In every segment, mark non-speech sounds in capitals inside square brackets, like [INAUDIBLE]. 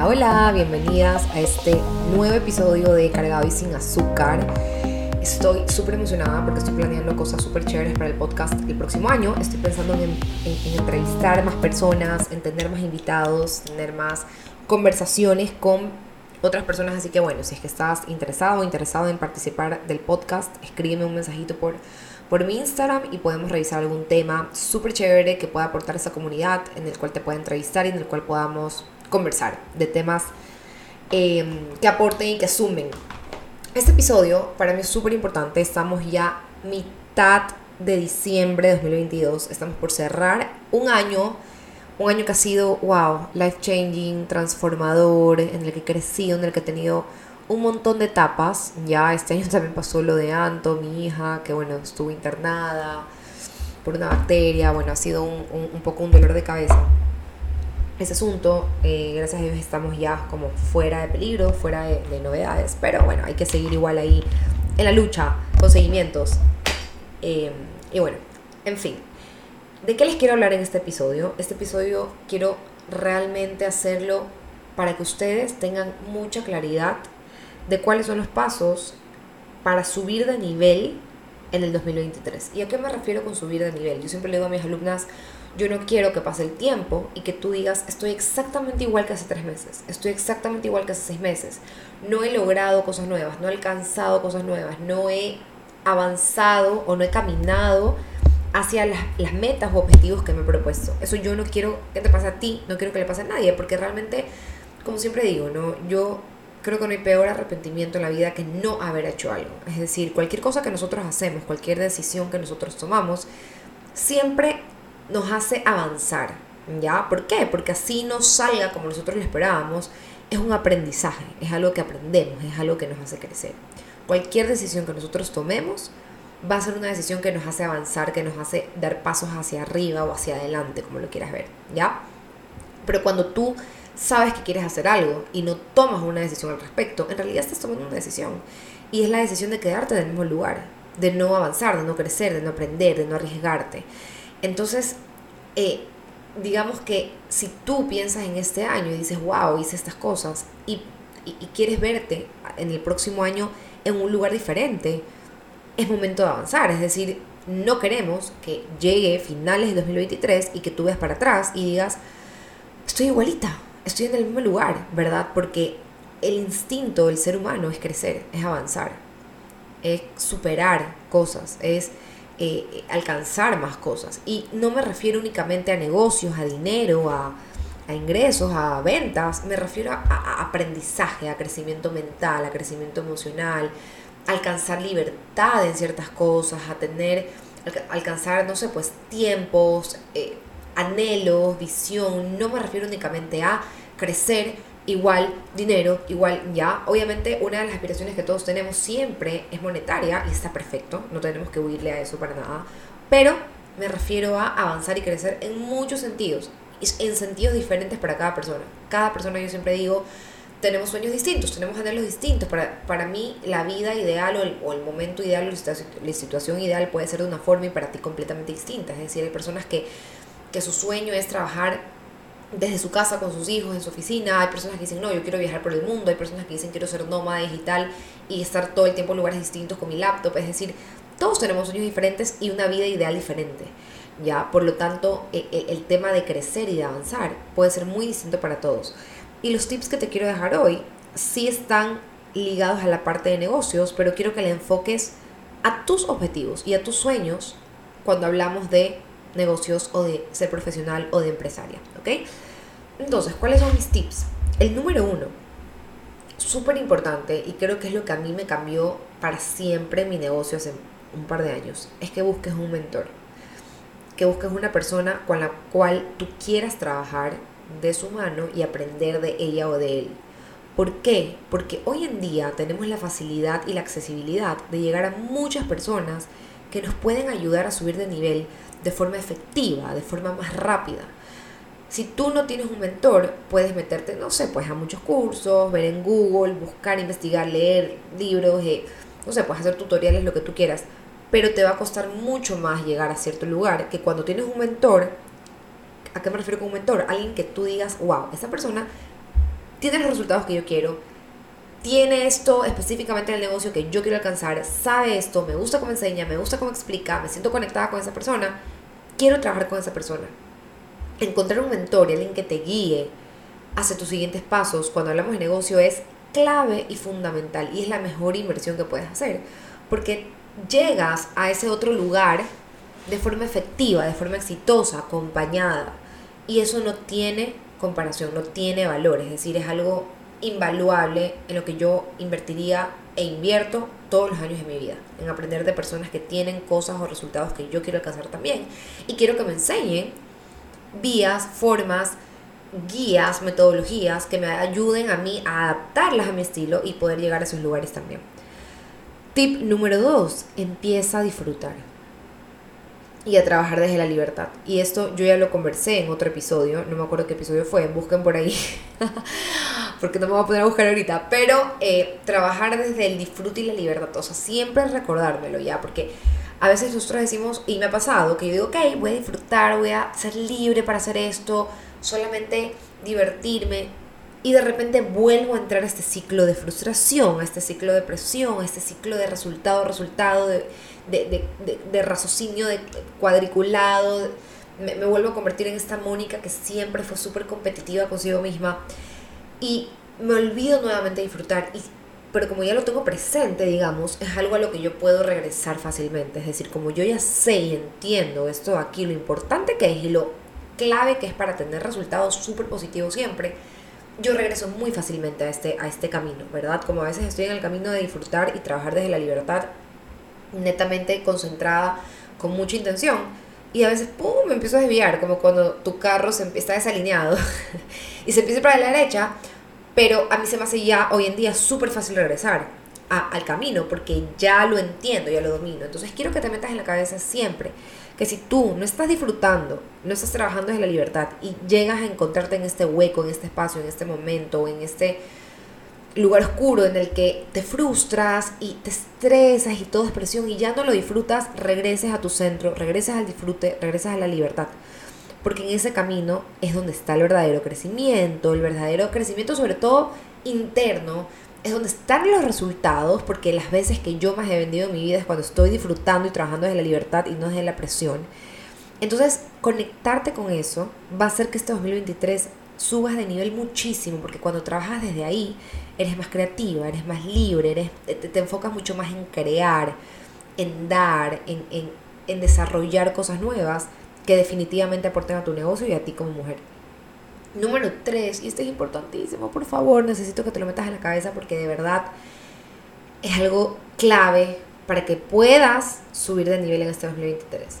Hola, bienvenidas a este nuevo episodio de Cargado y sin azúcar. Estoy súper emocionada porque estoy planeando cosas súper chéveres para el podcast el próximo año. Estoy pensando en, en, entrevistar más personas, en tener más invitados, tener más conversaciones con otras personas. Así que bueno, si es que estás interesado o interesado en participar del podcast, escríbeme un mensajito por, por mi Instagram y podemos revisar algún tema súper chévere que pueda aportar a esa comunidad, en el cual te pueda entrevistar y en el cual podamos conversar de temas eh, que aporten y que sumen. Este episodio para mí es súper importante. Estamos ya mitad de diciembre de 2022. Estamos por cerrar un año. Un año que ha sido, wow, life changing, transformador, en el que he crecido, en el que he tenido un montón de etapas. Ya este año [LAUGHS] también pasó lo de Anto, mi hija, que bueno, estuvo internada por una bacteria. Bueno, ha sido un, un poco un dolor de cabeza ese asunto. Eh, gracias a Dios estamos ya como fuera de peligro, fuera de, novedades, pero bueno, hay que seguir igual ahí en la lucha, con seguimientos. Eh, y bueno, en fin, ¿de qué les quiero hablar en este episodio? Este episodio quiero realmente hacerlo para que ustedes tengan mucha claridad de cuáles son los pasos para subir de nivel en el 2023. ¿Y a qué me refiero con subir de nivel? Yo siempre le digo a mis alumnas, yo no quiero que pase el tiempo y que tú digas, estoy exactamente igual que hace tres meses, estoy exactamente igual que hace seis meses. No he logrado cosas nuevas, no he alcanzado cosas nuevas, no he avanzado o no he caminado hacia las, metas o objetivos que me he propuesto. Eso yo no quiero que te pase a ti, no quiero que le pase a nadie, porque realmente, como siempre digo, ¿no? yo creo que no hay peor arrepentimiento en la vida que no haber hecho algo. Es decir, cualquier cosa que nosotros hacemos, cualquier decisión que nosotros tomamos, siempre nos hace avanzar, ¿ya? ¿Por qué? Porque así no salga como nosotros lo esperábamos, es un aprendizaje, es algo que aprendemos, es algo que nos hace crecer. Cualquier decisión que nosotros tomemos va a ser una decisión que nos hace avanzar, que nos hace dar pasos hacia arriba o hacia adelante, como lo quieras ver, ¿ya? Pero cuando tú sabes que quieres hacer algo y no tomas una decisión al respecto, en realidad estás tomando una decisión. Y es la decisión de quedarte en el mismo lugar, de no avanzar, de no crecer, de no aprender, de no arriesgarte. Entonces, eh, digamos que si tú piensas en este año y dices, wow, hice estas cosas y, quieres verte en el próximo año en un lugar diferente, es momento de avanzar. Es decir, no queremos que llegue finales de 2023 y que tú veas para atrás y digas, estoy igualita, estoy en el mismo lugar, ¿verdad? Porque el instinto del ser humano es crecer, es avanzar, es superar cosas, es eh, alcanzar más cosas. Y no me refiero únicamente a negocios, a dinero, a, ingresos, a ventas, me refiero a, aprendizaje, a crecimiento mental, a crecimiento emocional, alcanzar libertad en ciertas cosas, a tener, alcanzar, no sé, pues tiempos, eh, anhelos, visión. No me refiero únicamente a crecer igual dinero, igual ya. Obviamente una de las aspiraciones que todos tenemos siempre es monetaria y está perfecto, no tenemos que huirle a eso para nada, pero me refiero a avanzar y crecer en muchos sentidos, en sentidos diferentes para cada persona. Cada persona yo siempre digo, tenemos sueños distintos, tenemos anhelos distintos. Para, para mí la vida ideal o el, o el momento ideal o la situación ideal puede ser de una forma y para ti completamente distinta. Es decir, hay personas que, que su sueño es trabajar desde su casa con sus hijos, en su oficina. Hay personas que dicen, no, yo quiero viajar por el mundo. Hay personas que dicen, quiero ser nómada digital y estar todo el tiempo en lugares distintos con mi laptop. Es decir, todos tenemos sueños diferentes y una vida ideal diferente. ¿ya? Por lo tanto, e, e, el, tema de crecer y de avanzar puede ser muy distinto para todos. Y los tips que te quiero dejar hoy sí están ligados a la parte de negocios, pero quiero que le enfoques a tus objetivos y a tus sueños cuando hablamos de negocios o de ser profesional o de empresaria, ¿ok? Entonces, ¿cuáles son mis tips? El número uno, súper importante y creo que es lo que a mí me cambió para siempre mi negocio hace un par de años, es que busques un mentor, que busques una persona con la cual tú quieras trabajar de su mano y aprender de ella o de él. ¿Por qué? Porque hoy en día tenemos la facilidad y la accesibilidad de llegar a muchas personas que nos pueden ayudar a subir de nivel de forma efectiva, de forma más rápida. Si tú no tienes un mentor, puedes meterte, no sé, pues a muchos cursos, ver en Google, buscar, investigar, leer libros, eh, no sé, puedes hacer tutoriales, lo que tú quieras, pero te va a costar mucho más llegar a cierto lugar que cuando tienes un mentor, ¿a qué me refiero con un mentor? Alguien que tú digas, wow, esa persona tiene los resultados que yo quiero, tiene esto específicamente en el negocio que yo quiero alcanzar, sabe esto, me gusta cómo enseña, me gusta cómo explica, me siento conectada con esa persona, quiero trabajar con esa persona. Encontrar un mentor y alguien que te guíe hacia tus siguientes pasos cuando hablamos de negocio es clave y fundamental y es la mejor inversión que puedes hacer porque llegas a ese otro lugar de forma efectiva, de forma exitosa, acompañada y eso no tiene comparación, no tiene valor, es decir, es algo invaluable en lo que yo invertiría e invierto todos los años de mi vida, en aprender de personas que tienen cosas o resultados que yo quiero alcanzar también. Y quiero que me enseñen vías, formas, guías, metodologías que me ayuden a mí a adaptarlas a mi estilo y poder llegar a esos lugares también. Tip número dos, empieza a disfrutar y a trabajar desde la libertad. Y esto yo ya lo conversé en otro episodio, no me acuerdo qué episodio fue, busquen por ahí, [LAUGHS] porque no me voy a poner a buscar ahorita, pero eh, trabajar desde el disfrute y la libertad, o sea, siempre recordármelo ya, porque a veces nosotros decimos, y me ha pasado, que yo digo, ok, voy a disfrutar, voy a ser libre para hacer esto, solamente divertirme, y de repente vuelvo a entrar a este ciclo de frustración, a este ciclo de presión, a este ciclo de resultado, resultado, de de, de, de, raciocinio de cuadriculado. Me, me, vuelvo a convertir en esta Mónica que siempre fue súper competitiva consigo misma. Y me olvido nuevamente de disfrutar. Y, pero como ya lo tengo presente, digamos, es algo a lo que yo puedo regresar fácilmente. Es decir, como yo ya sé y entiendo esto aquí, lo importante que es y lo clave que es para tener resultados súper positivos siempre, yo regreso muy fácilmente a este, a este camino, ¿verdad? Como a veces estoy en el camino de disfrutar y trabajar desde la libertad, netamente concentrada, con mucha intención. Y a veces, ¡pum!, me empiezo a desviar, como cuando tu carro se está desalineado [LAUGHS] y se empieza para la derecha, pero a mí se me hace ya hoy en día súper fácil regresar a, al camino porque ya lo entiendo, ya lo domino. Entonces quiero que te metas en la cabeza siempre que si tú no estás disfrutando, no estás trabajando desde la libertad y llegas a encontrarte en este hueco, en este espacio, en este momento, en este lugar oscuro en el que te frustras y te estresas y todo es presión y ya no lo disfrutas, regreses a tu centro, regreses al disfrute, regresas a la libertad. Porque en ese camino es donde está el verdadero crecimiento, el verdadero crecimiento sobre todo interno, es donde están los resultados, porque las veces que yo más he vendido en mi vida es cuando estoy disfrutando y trabajando desde la libertad y no desde la presión. Entonces, conectarte con eso va a hacer que este 2023 subas de nivel muchísimo, porque cuando trabajas desde ahí, eres más creativa, eres más libre, eres, te, enfocas mucho más en crear, en dar, en, en, en desarrollar cosas nuevas que definitivamente aporten a tu negocio y a ti como mujer. Número 3, y este es importantísimo, por favor, necesito que te lo metas en la cabeza porque de verdad es algo clave para que puedas subir de nivel en este 2023.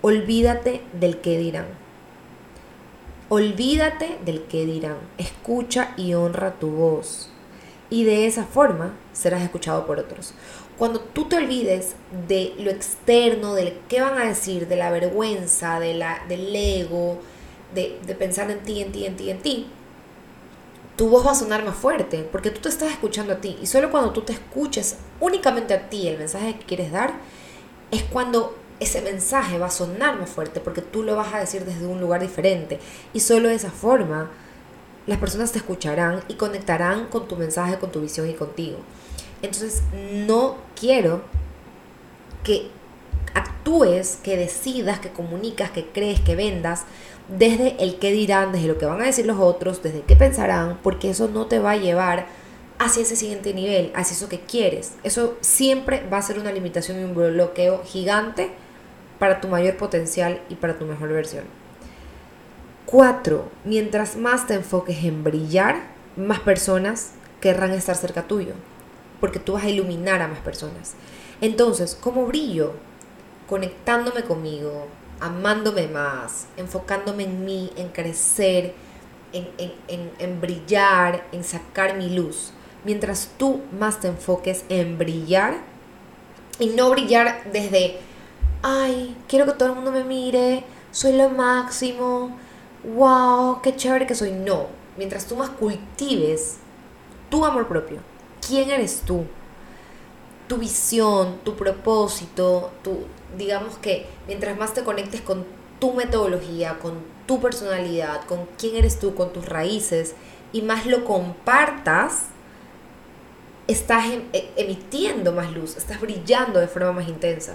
Olvídate del que dirán. Olvídate del que dirán. Escucha y honra tu voz y de esa forma serás escuchado por otros. Cuando tú te olvides de lo externo, de qué van a decir, de la vergüenza, de la, del ego, de, de pensar en ti, en ti, en ti, en ti, tu voz va a sonar más fuerte porque tú te estás escuchando a ti. Y solo cuando tú te escuches únicamente a ti el mensaje que quieres dar, es cuando ese mensaje va a sonar más fuerte porque tú lo vas a decir desde un lugar diferente. Y solo de esa forma las personas te escucharán y conectarán con tu mensaje, con tu visión y contigo. Entonces, no quiero que actúes, que decidas, que comunicas, que crees, que vendas desde el qué dirán, desde lo que van a decir los otros, desde qué pensarán, porque eso no te va a llevar hacia ese siguiente nivel, hacia eso que quieres. Eso siempre va a ser una limitación y un bloqueo gigante para tu mayor potencial y para tu mejor versión. Cuatro, mientras más te enfoques en brillar, más personas querrán estar cerca tuyo, porque tú vas a iluminar a más personas. Entonces, ¿cómo brillo? Conectándome conmigo, amándome más, enfocándome en mí, en crecer, en, en, en, brillar, en sacar mi luz. Mientras tú más te enfoques en brillar y no brillar desde, ay, quiero que todo el mundo me mire, soy lo máximo, wow, qué chévere que soy. No, mientras tú más cultives tu amor propio, quién eres tú, tu visión, tu propósito, tu, digamos que mientras más te conectes con tu metodología, con tu personalidad, con quién eres tú, con tus raíces, y más lo compartas, estás em, e, emitiendo más luz, estás brillando de forma más intensa.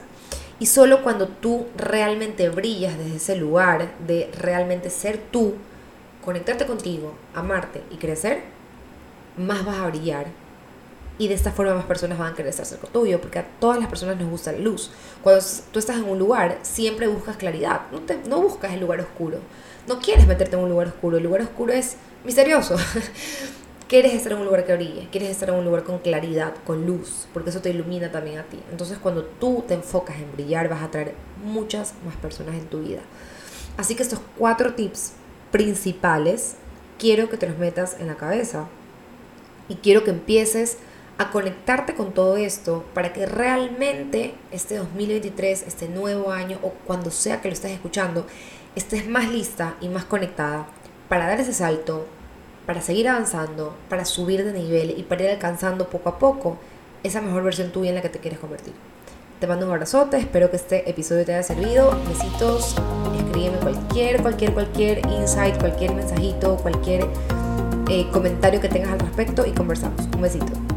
Y solo cuando tú realmente brillas desde ese lugar de realmente ser tú, conectarte contigo, amarte y crecer, más vas a brillar. Y de esta forma más personas van a querer estar cerca tuyo, porque a todas las personas nos gusta la luz. Cuando tú estás en un lugar, siempre buscas claridad, no, te, no buscas el lugar oscuro. No quieres meterte en un lugar oscuro, el lugar oscuro es misterioso. [LAUGHS] quieres estar en un lugar que brille, quieres estar en un lugar con claridad, con luz, porque eso te ilumina también a ti. Entonces cuando tú te enfocas en brillar, vas a atraer muchas más personas en tu vida. Así que estos cuatro tips principales quiero que te los metas en la cabeza y quiero que empieces a conectarte con todo esto para que realmente este 2023, este nuevo año o cuando sea que lo estés escuchando, estés más lista y más conectada para dar ese salto, para seguir avanzando, para subir de nivel y para ir alcanzando poco a poco esa mejor versión tuya en la que te quieres convertir. Te mando un abrazote, espero que este episodio te haya servido. Besitos, escríbeme cualquier, cualquier, cualquier insight, cualquier mensajito, cualquier eh, comentario que tengas al respecto y conversamos. Un besito.